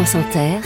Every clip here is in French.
France Inter,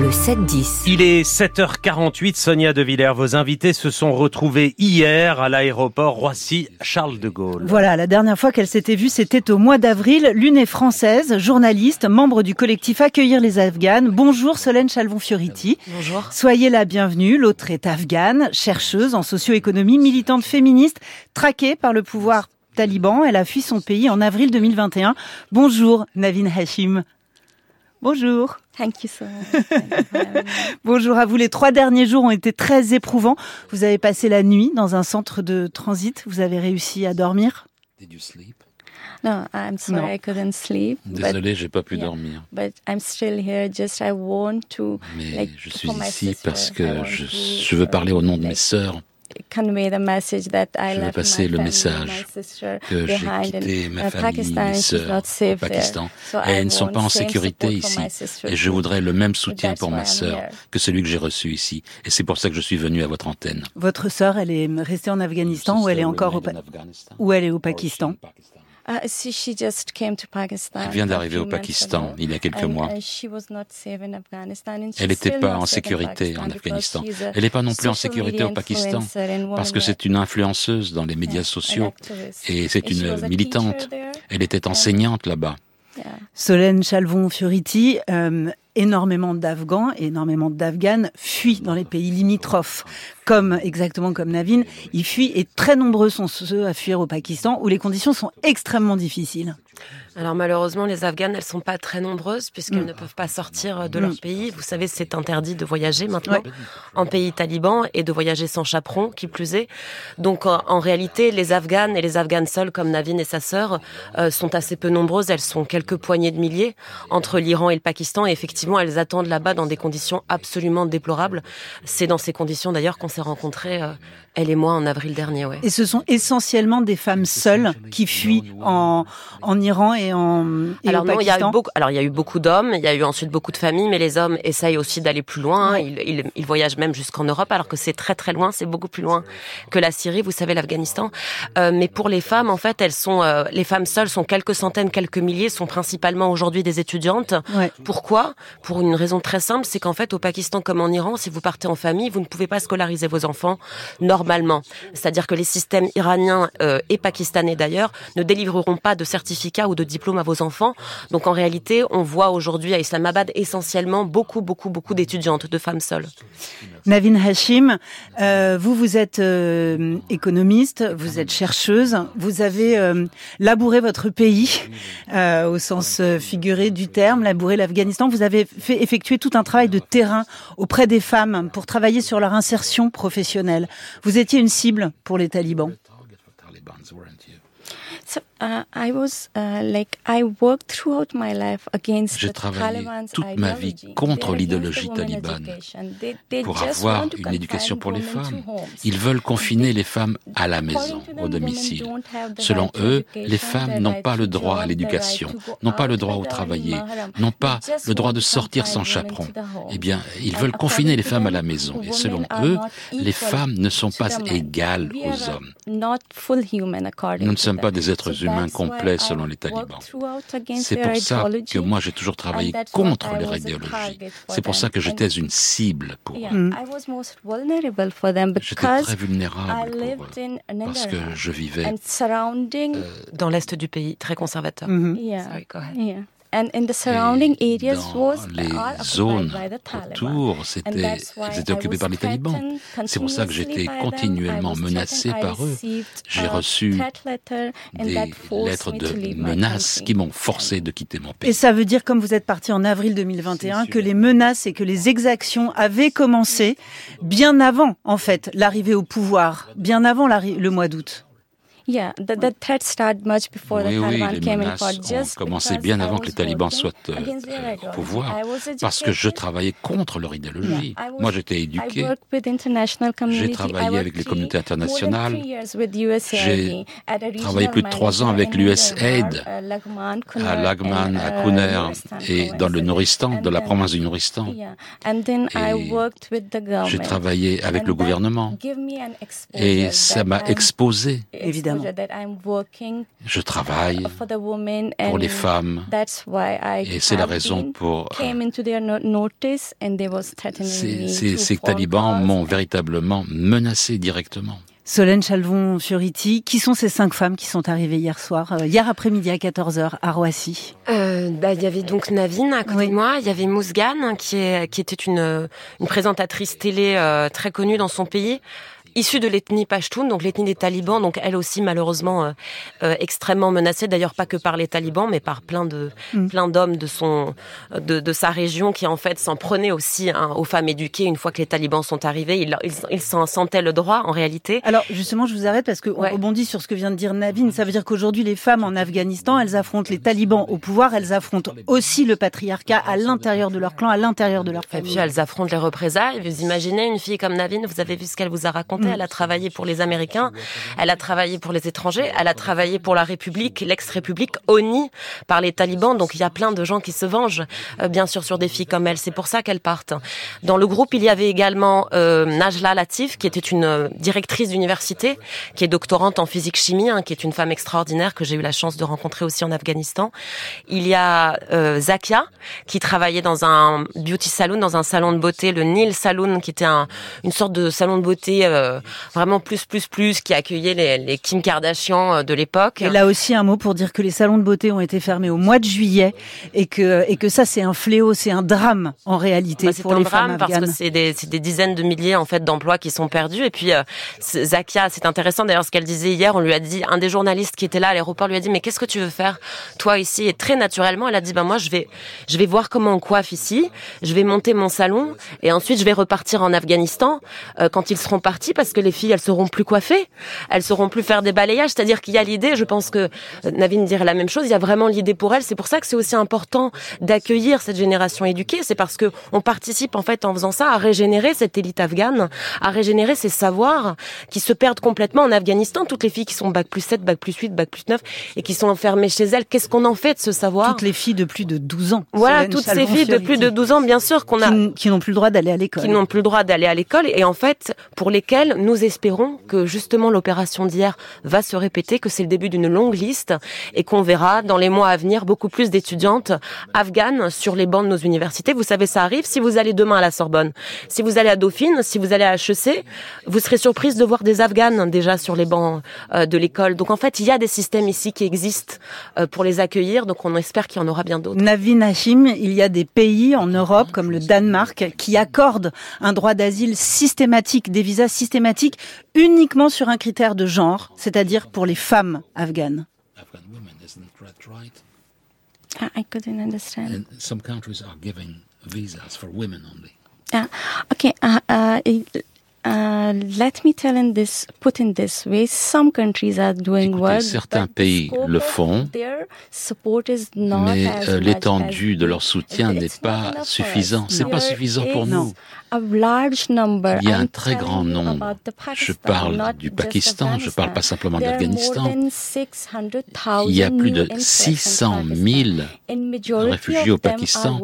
le 7-10. Il est 7h48, Sonia De Villers. Vos invités se sont retrouvés hier à l'aéroport Roissy-Charles de Gaulle. Voilà, la dernière fois qu'elle s'était vue, c'était au mois d'avril. L'une est française, journaliste, membre du collectif Accueillir les Afghanes. Bonjour Solène Chalvon-Fioriti. Bonjour. Soyez la bienvenue. L'autre est afghane, chercheuse en socio-économie, militante féministe, traquée par le pouvoir taliban. Elle a fui son pays en avril 2021. Bonjour Navin Hashim. Bonjour. Thank you so much. Bonjour à vous. Les trois derniers jours ont été très éprouvants. Vous avez passé la nuit dans un centre de transit. Vous avez réussi à dormir? Did you sleep? no, I'm sorry. I couldn't sleep. Désolé, j'ai pas pu yeah. dormir. But, I'm still here. Just I want to Mais like je suis ici sister, parce que je, je veux parler au nom de mes sœurs, Convey the message that I Je veux left passer my le message que j'ai behind quitté in, ma famille, Pakistan. mes sœurs not au safe Pakistan. Et I elles ne sont pas en same sécurité support for ici. my sister Et je voudrais le même soutien that's pour why ma I'm sœur que celui que j'ai reçu ici. Et c'est pour ça que je suis venu à votre antenne. Votre sœur, elle est restée en Afghanistan ou elle est encore au, Pa- ou elle est au Pakistan Uh, she, she just came to Pakistan Elle vient d'arriver au Pakistan il y a quelques mois. uh, she was not safe in Afghanistan and Elle n'était pas not en safe in sécurité en Afghanistan. Elle n'est pas non plus en social sécurité media au Pakistan parce que c'est une influenceuse dans les médias sociaux et c'est And she was une a militante. teacher there. Elle était enseignante là-bas. Solène Chalvon-Fioriti, euh, énormément d'Afghans, énormément d'Afghanes fuient dans les pays limitrophes, comme exactement comme Navin. Ils fuient et très nombreux sont ceux à fuir au Pakistan où les conditions sont extrêmement difficiles. Alors malheureusement, les Afghanes, elles sont pas très nombreuses puisqu'elles Mm. ne peuvent pas sortir de Mm. leur pays. Vous savez, c'est interdit de voyager maintenant Ouais. en pays taliban et de voyager sans chaperon, qui plus est. Donc en, en réalité, les Afghanes et les Afghanes seules, comme Navin et sa sœur, euh, sont assez peu nombreuses. Elles sont quelques poignées de milliers entre l'Iran et le Pakistan. Et effectivement, elles attendent là-bas dans des conditions absolument déplorables. C'est dans ces conditions d'ailleurs qu'on s'est rencontrés, euh, elle et moi, en avril dernier. Ouais. Et ce sont essentiellement des femmes seules qui fuient en, en Iran et, en, et alors au non, il y a eu Pakistan. beaucoup. Alors il y a eu beaucoup d'hommes. Il y a eu ensuite beaucoup de familles, mais les hommes essayent aussi d'aller plus loin. Ouais. Ils, ils, ils voyagent même jusqu'en Europe, alors que c'est très très loin. C'est beaucoup plus loin que la Syrie. Vous savez, l'Afghanistan. Euh, mais pour les femmes, en fait, elles sont. euh, les femmes seules sont quelques centaines, quelques milliers, sont principalement aujourd'hui des étudiantes. Ouais. Pourquoi? Pour une raison très simple, c'est qu'en fait, au Pakistan comme en Iran, si vous partez en famille, vous ne pouvez pas scolariser vos enfants normalement. C'est-à-dire que les systèmes iraniens euh, et pakistanais d'ailleurs ne délivreront pas de certificat ou de diplôme à vos enfants. Donc en réalité, on voit aujourd'hui à Islamabad essentiellement beaucoup, beaucoup, beaucoup d'étudiantes, de femmes seules. Navin Hashim, euh, vous, vous êtes euh, économiste, vous êtes chercheuse, vous avez euh, labouré votre pays euh, au sens euh, figuré du terme, labouré l'Afghanistan. Vous avez fait effectuer tout un travail de terrain auprès des femmes pour travailler sur leur insertion professionnelle. Vous étiez une cible pour les talibans. Uh, I was uh, like I worked throughout my life against J'ai the travaillé toute ma vie contre l'idéologie talibane pour avoir une éducation pour les femmes. Ils veulent confiner les femmes à la maison, au domicile. Selon eux, les femmes n'ont pas le droit à l'éducation, n'ont pas le droit au travailler, n'ont pas le droit de sortir sans chaperon. Eh bien, ils veulent confiner les femmes à la maison. Et selon eux, les femmes ne sont pas égales aux hommes. Nous ne sommes pas des êtres humains complets I selon les talibans. throughout against C'est pour ça que moi j'ai toujours travaillé contre I leur idéologie. C'est pour ça que j'étais une cible pour eux. Mm. I was most vulnerable for them J'étais because très I vulnérable pour lived eux in parce que je vivais surrounding. Dans l'est du pays, très conservateur. Mhm. yeah, Sorry, go ahead. yeah. And in the surrounding Et areas dans was les zones by the Taliban. autour, c'était, was par les talibans. threatened C'est pour ça que j'étais continuellement menacé par eux. received, J'ai reçu des that forced lettres me de to leave my menaces country. qui m'ont forcé de quitter mon Et pays. ça veut dire, comme vous êtes parti en avril 2021, que les menaces et que les exactions avaient commencé bien avant, en fait, l'arrivée au pouvoir, bien avant le mois d'août. Yeah, the, the threat started much before Oui, the oui, Taliban les came in menaces ont commencé bien avant que les talibans soient euh, euh, au pouvoir, parce que je travaillais contre leur idéologie. Yeah, I was- Moi, j'étais éduqué. J'ai travaillé avec les communautés internationales. J'ai travaillé plus de trois ans avec l'USAID Nangarhar, uh, Lagman, à Lagman, à uh, et dans le And de la province du government. J'ai travaillé avec le gouvernement et ça m'a exposé. Évidemment. Je travaille pour les femmes. Et c'est la raison pour... Ces talibans m'ont véritablement menacé directement. Solène Chalvon-Fioriti, qui sont ces cinq femmes qui sont arrivées hier soir, euh, hier après-midi à 14h à Roissy? Euh, bah, Il y avait donc Navine à côté de moi, il y avait Mousgan qui, est, qui était une, une présentatrice télé euh, très connue dans son pays, issue de l'ethnie Pashtun, donc l'ethnie des talibans, donc elle aussi malheureusement euh, euh, extrêmement menacée. D'ailleurs pas que par les talibans, mais par plein de mm. plein d'hommes de son de, de, sa région qui en fait s'en prenaient aussi hein, aux femmes éduquées une fois que les talibans sont arrivés. Ils, ils, s'en sentaient le droit en réalité. Alors justement, je vous arrête parce qu'on rebondit sur ce que vient de dire Navin. Ça veut dire qu'aujourd'hui les femmes en Afghanistan, elles affrontent les talibans au pouvoir, elles affrontent aussi le patriarcat à l'intérieur de leur clan, à l'intérieur de leur famille. Et puis elles affrontent les représailles. Vous imaginez une fille comme Navin, vous avez vu ce qu'elle vous a raconté. Elle a travaillé pour les Américains, elle a travaillé pour les étrangers, elle a travaillé pour la République, l'ex-République, honnie par les talibans. Donc il y a plein de gens qui se vengent, euh, bien sûr, sur des filles comme elle. C'est pour ça qu'elles partent. Dans le groupe, il y avait également euh, Najla Latif, qui était une euh, directrice d'université, qui est doctorante en physique-chimie, hein, qui est une femme extraordinaire que j'ai eu la chance de rencontrer aussi en Afghanistan. Il y a euh, Zakia, qui travaillait dans un beauty salon, dans un salon de beauté, le Nil Saloon, qui était un, une sorte de salon de beauté euh, vraiment plus, plus, plus, qui accueillait les, les Kim Kardashian euh, de l'époque. Et là aussi un mot pour dire que les salons de beauté ont été fermés au mois de juillet et que, et que ça c'est un fléau, c'est un drame en réalité bah, pour les femmes parce que c'est des, des, dizaines de milliers en fait d'emplois qui sont perdus. Et puis euh, Zakia, c'est intéressant d'ailleurs ce qu'elle disait hier. On lui a dit, un des journalistes qui était là à l'aéroport lui a dit, mais qu'est-ce que tu veux faire toi ici? Et très naturellement, elle a dit, ben moi je vais, je vais voir comment on coiffe ici, je vais monter mon salon et ensuite je vais repartir en Afghanistan euh, quand ils seront partis parce que les filles, elles seront plus coiffées, elles seront plus faire des balayages. C'est-à-dire qu'il y a l'idée, je pense que euh, Navine dirait la même chose, il y a vraiment l'idée pour elles. C'est pour ça que c'est aussi important d'accueillir cette génération éduquée. C'est parce que on participe en fait en faisant ça à régénérer cette élite afghane, à régénérer ces savoirs qui se perdent complètement en Afghanistan. Toutes les filles qui sont bac plus 7, bac plus 8, bac plus 9 et qui sont enfermées chez elles, qu'est-ce qu'on en fait de ce savoir? Toutes les filles de plus de 12 ans. Voilà, toutes ces filles de plus de 12 ans, bien sûr, qu'on a qui, n'ont plus le droit d'aller à l'école. Qui n'ont plus le droit d'aller à l'école et en fait pour lesquelles nous espérons que justement l'opération d'hier va se répéter, que c'est le début d'une longue liste et qu'on verra dans les mois à venir beaucoup plus d'étudiantes afghanes sur les bancs de nos universités. Vous savez, ça arrive si vous allez demain à la Sorbonne, si vous allez à Dauphine, si vous allez à HEC, vous serez surprise de voir des Afghanes déjà sur les bancs euh, de l'école. Donc en fait, il y a des systèmes ici qui existent euh, pour les accueillir, donc on espère qu'il y en aura bien d'autres. Navin il y a des pays en Europe comme le Danemark qui accordent un droit d'asile systématique, des visas systématiques uniquement sur un critère de genre, c'est-à-dire pour les femmes afghanes. I couldn't understand. And some countries are giving visas for women only. Okay, Uh, let me tell in this, put in this way, some countries are doing Écoutez, well, certains pays le font, mais euh, l'étendue de leur soutien n'est pas suffisant. C'est pas suffisant pour nous. Il y a un très grand nombre. Je parle du Pakistan, je parle pas simplement de l'Afghanistan. Il y a plus de 600 000 réfugiés au Pakistan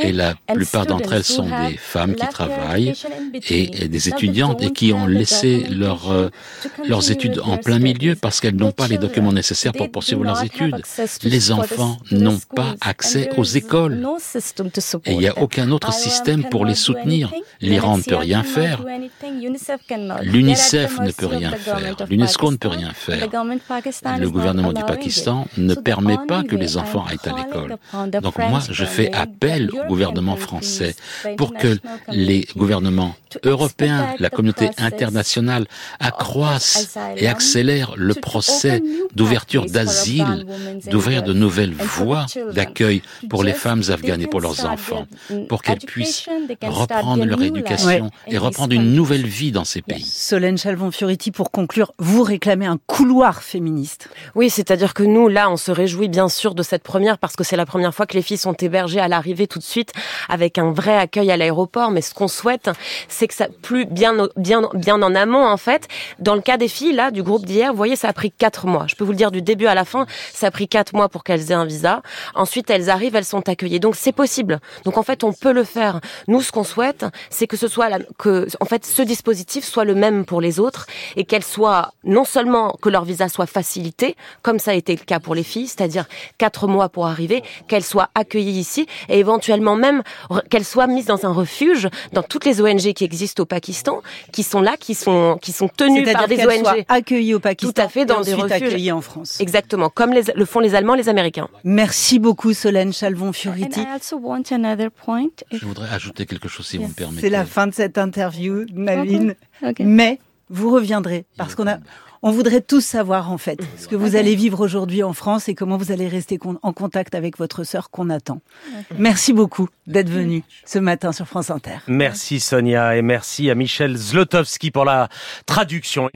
et la plupart d'entre elles sont des femmes qui travaillent et des et qui ont laissé euh, leurs études en plein milieu parce qu'elles n'ont pas les documents nécessaires pour poursuivre leurs études. Les enfants n'ont pas accès aux écoles et il n'y a aucun autre système pour les soutenir. L'Iran ne peut rien faire. L'UNICEF ne peut rien faire. L'UNESCO ne peut rien faire. Le gouvernement du Pakistan ne permet pas que les enfants aillent à l'école. Donc moi, je fais appel au gouvernement français pour que les gouvernements européens, la communauté internationale accroissent et accélèrent le procès d'ouverture d'asile, d'ouvrir de nouvelles voies d'accueil pour les femmes afghanes et pour leurs enfants, pour qu'elles puissent reprendre leur éducation et reprendre une nouvelle vie dans ces pays. Solène Chalvon-Fioriti, pour conclure, vous réclamez un couloir féministe. Oui, c'est-à-dire que nous, là, on se réjouit bien sûr de cette première parce que c'est la première fois que les filles sont hébergées à l'arrivée tout de suite avec un vrai accueil à l'aéroport. Mais ce qu'on souhaite, c'est que ça plus bien bien bien en amont en fait. Dans le cas des filles là du groupe d'hier, vous voyez, ça a pris quatre mois. Je peux vous le dire du début à la fin, ça a pris quatre mois pour qu'elles aient un visa. Ensuite, elles arrivent, elles sont accueillies. Donc c'est possible. Donc en fait, on peut le faire. Nous, ce qu'on souhaite, c'est que ce soit que en fait ce dispositif soit le même pour les autres et qu'elles soient non seulement que leur visa soit facilité, comme ça a été le cas pour les filles, c'est-à-dire quatre mois pour arriver, qu'elles soient accueillies ici et éventuellement même qu'elles soient mises dans un refuge dans toutes les ONG qui existent au Pakistan, qui sont là, qui sont qui sont tenues par des ONG soient accueillies au Pakistan, tout à fait dans des refuges en France. Exactement, comme les, le font les Allemands, les Américains. Merci beaucoup Solène Chalvon-Furiti. Je voudrais ajouter quelque chose si vous me permettez. C'est la fin de cette interview, Naline. Mais vous reviendrez parce qu'on a on voudrait tous savoir en fait ce que vous allez vivre aujourd'hui en France et comment vous allez rester en contact avec votre sœur qu'on attend. Merci beaucoup d'être venu ce matin sur France Inter. Merci Sonia et merci à Michel Zlotowski pour la traduction.